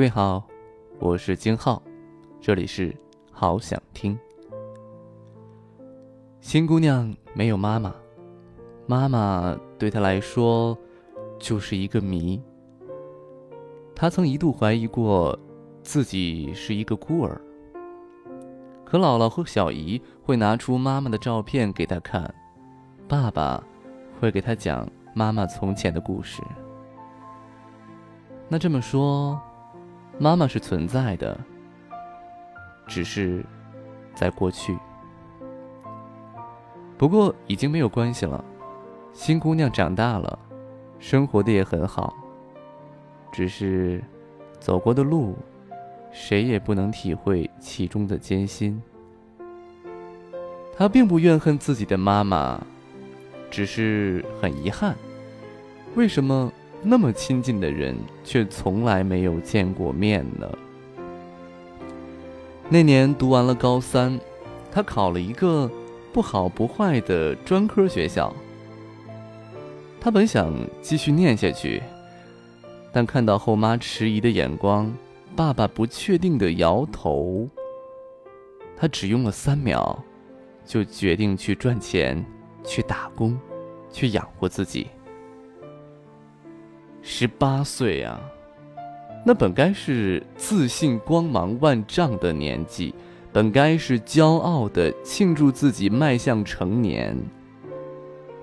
各位好，我是金浩，这里是好想听。新姑娘没有妈妈，妈妈对她来说就是一个谜。她曾一度怀疑过自己是一个孤儿。可姥姥和小姨会拿出妈妈的照片给她看，爸爸会给她讲妈妈从前的故事。那这么说，妈妈是存在的，只是在过去。不过已经没有关系了，新姑娘长大了，生活的也很好。只是走过的路，谁也不能体会其中的艰辛。她并不怨恨自己的妈妈，只是很遗憾，为什么那么亲近的人却从来没有见过面呢？那年读完了高三，他考了一个。不好不坏的专科学校，他本想继续念下去，但看到后妈迟疑的眼光，爸爸不确定的摇头，他只用了三秒，就决定去赚钱，去打工，去养活自己。十八岁啊，那本该是自信光芒万丈的年纪。本该是骄傲的庆祝自己迈向成年，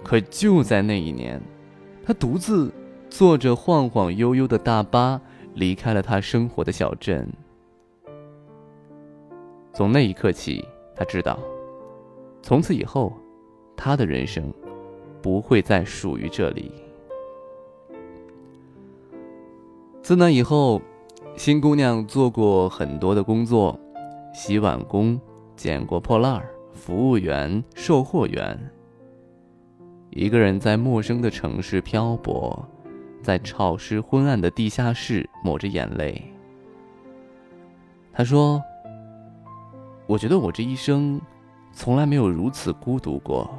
可就在那一年，他独自坐着晃晃悠悠的大巴离开了他生活的小镇。从那一刻起，他知道，从此以后，他的人生不会再属于这里。自那以后，新姑娘做过很多的工作。洗碗工、捡过破烂儿、服务员、售货员。一个人在陌生的城市漂泊，在潮湿昏暗的地下室抹着眼泪。他说：“我觉得我这一生，从来没有如此孤独过。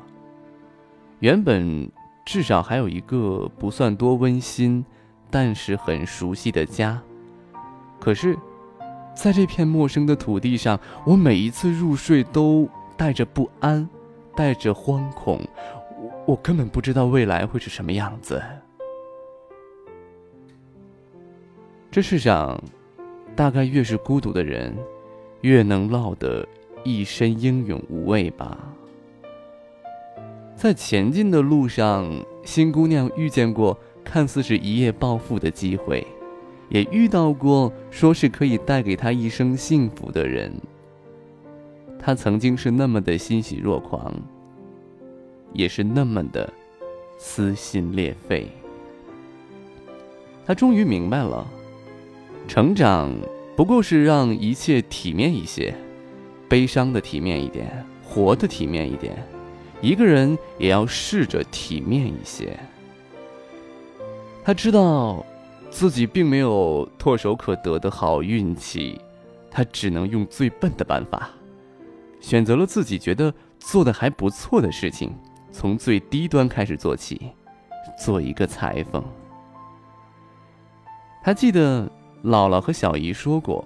原本至少还有一个不算多温馨，但是很熟悉的家，可是。”在这片陌生的土地上，我每一次入睡都带着不安，带着惶恐。我根本不知道未来会是什么样子。这世上，大概越是孤独的人，越能落得一身英勇无畏吧。在前进的路上，新姑娘遇见过看似是一夜暴富的机会。也遇到过说是可以带给他一生幸福的人。他曾经是那么的欣喜若狂，也是那么的撕心裂肺。他终于明白了，成长不过是让一切体面一些，悲伤的体面一点，活的体面一点，一个人也要试着体面一些。他知道。自己并没有唾手可得的好运气，他只能用最笨的办法，选择了自己觉得做的还不错的事情，从最低端开始做起，做一个裁缝。他记得姥姥和小姨说过，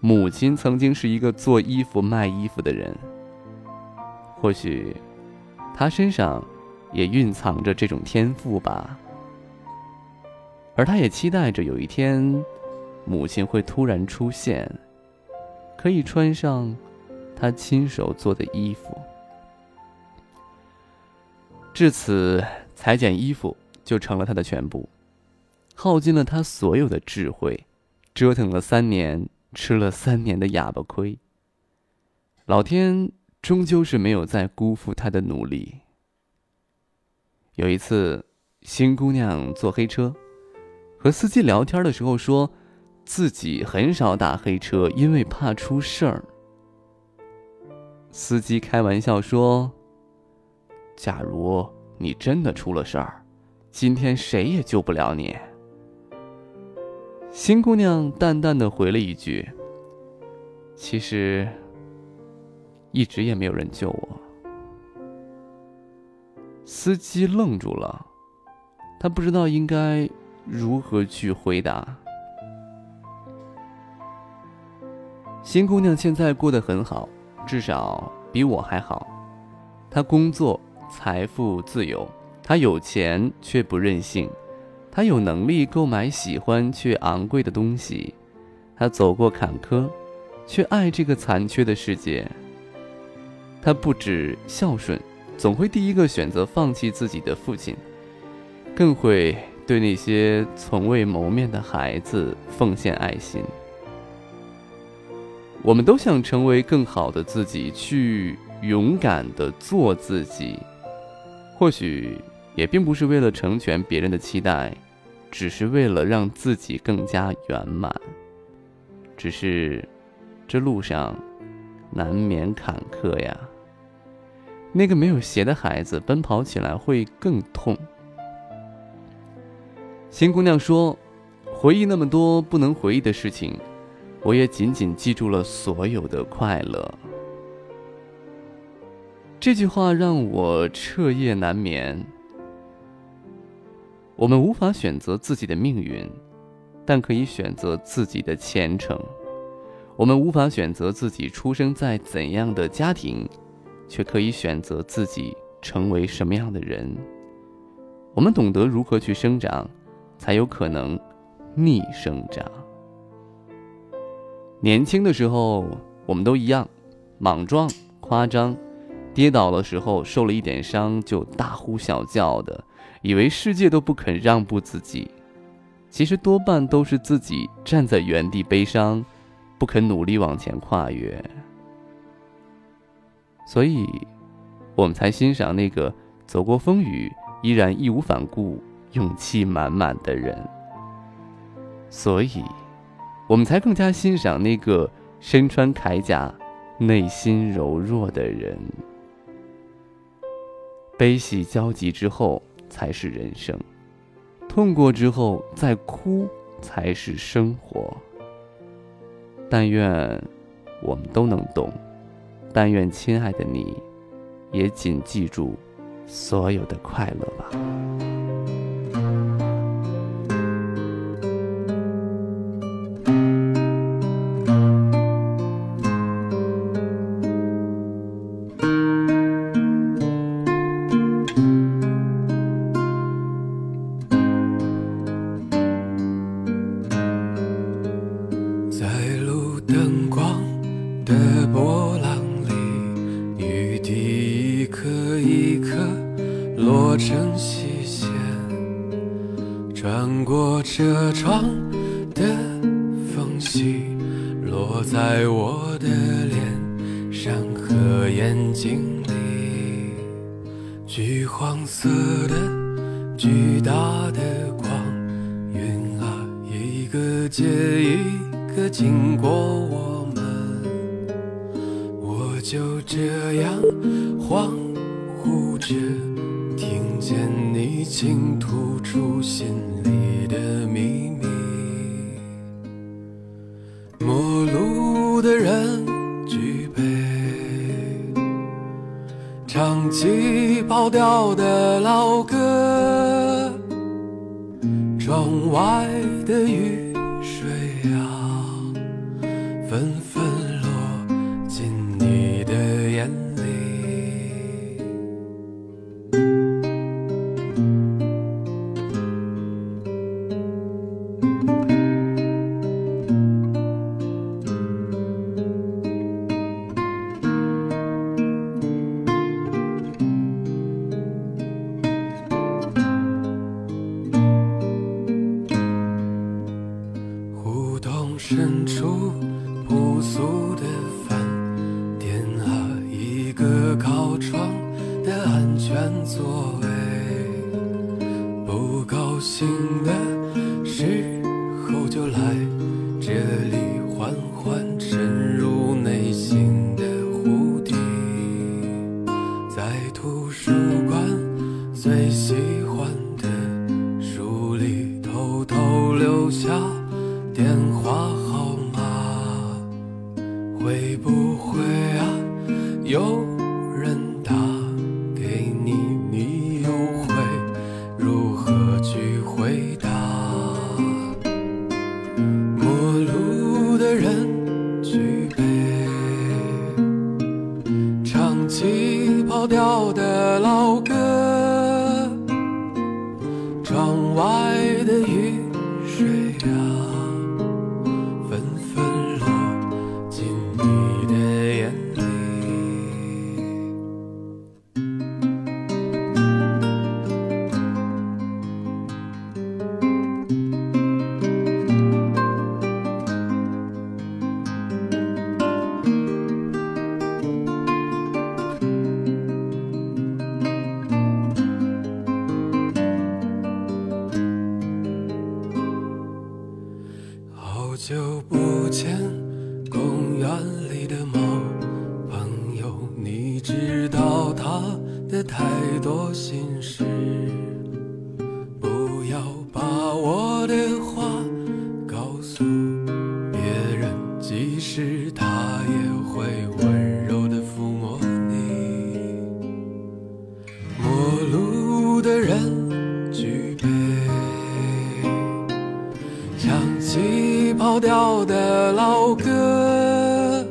母亲曾经是一个做衣服卖衣服的人。或许，他身上也蕴藏着这种天赋吧。而他也期待着有一天，母亲会突然出现，可以穿上他亲手做的衣服。至此，裁剪衣服就成了他的全部，耗尽了他所有的智慧，折腾了三年，吃了三年的哑巴亏。老天终究是没有再辜负他的努力。有一次，新姑娘坐黑车。和司机聊天的时候，说自己很少打黑车，因为怕出事儿。司机开玩笑说：“假如你真的出了事儿，今天谁也救不了你。”新姑娘淡淡的回了一句：“其实一直也没有人救我。”司机愣住了，他不知道应该。如何去回答？新姑娘现在过得很好，至少比我还好。她工作、财富、自由，她有钱却不任性，她有能力购买喜欢却昂贵的东西，她走过坎坷，却爱这个残缺的世界。她不止孝顺，总会第一个选择放弃自己的父亲，更会对那些从未谋面的孩子奉献爱心。我们都想成为更好的自己，去勇敢的做自己。或许也并不是为了成全别人的期待，只是为了让自己更加圆满。只是，这路上难免坎坷呀。那个没有鞋的孩子奔跑起来会更痛。新姑娘说：“回忆那么多不能回忆的事情。”我也仅仅记住了所有的快乐。这句话让我彻夜难眠。我们无法选择自己的命运，但可以选择自己的前程。我们无法选择自己出生在怎样的家庭，却可以选择自己成为什么样的人。我们懂得如何去生长，才有可能逆生长。年轻的时候，我们都一样，莽撞、夸张，跌倒的时候受了一点伤就大呼小叫的，以为世界都不肯让步自己。其实多半都是自己站在原地悲伤，不肯努力往前跨越。所以，我们才欣赏那个走过风雨依然义无反顾、勇气满满的人。所以。我们才更加欣赏那个身穿铠甲、内心柔弱的人。悲喜交集之后才是人生，痛过之后再哭才是生活。但愿我们都能懂，但愿亲爱的你，也谨记住所有的快乐吧。穿过车窗的缝隙，落在我的脸上和眼睛里。橘黄色的巨大的光，云啊一个接一个经过我们，我就这样恍惚着。见你倾吐出心里的秘密，陌路的人举杯，唱起跑调的老歌，窗外的雨水啊，纷纷深处朴素的饭店啊，一个靠窗的安全座位。的太多心事。不要把我的话告诉别人，即使他也会温柔地抚摸你。陌路的人举杯。唱起跑调的老歌，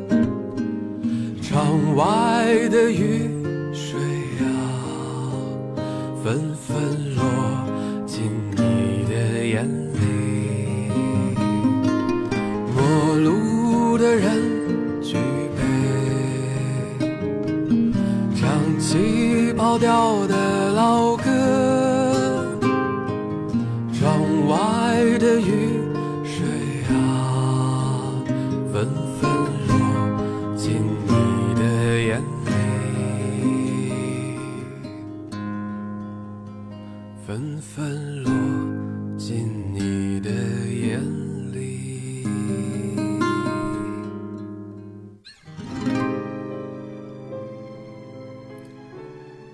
窗外的雨掉的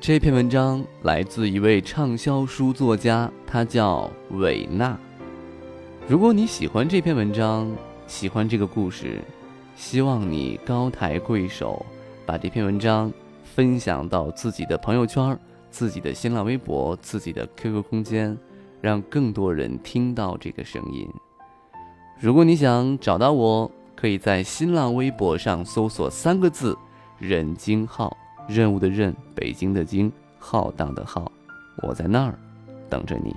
这篇文章来自一位畅销书作家，他叫韦纳。如果你喜欢这篇文章，喜欢这个故事，希望你高抬贵手，把这篇文章分享到自己的朋友圈、自己的新浪微博、自己的 QQ 空间，让更多人听到这个声音。如果你想找到我，可以在新浪微博上搜索三个字“任京浩”。任务的任，北京的京，浩荡的浩，我在那儿等着你。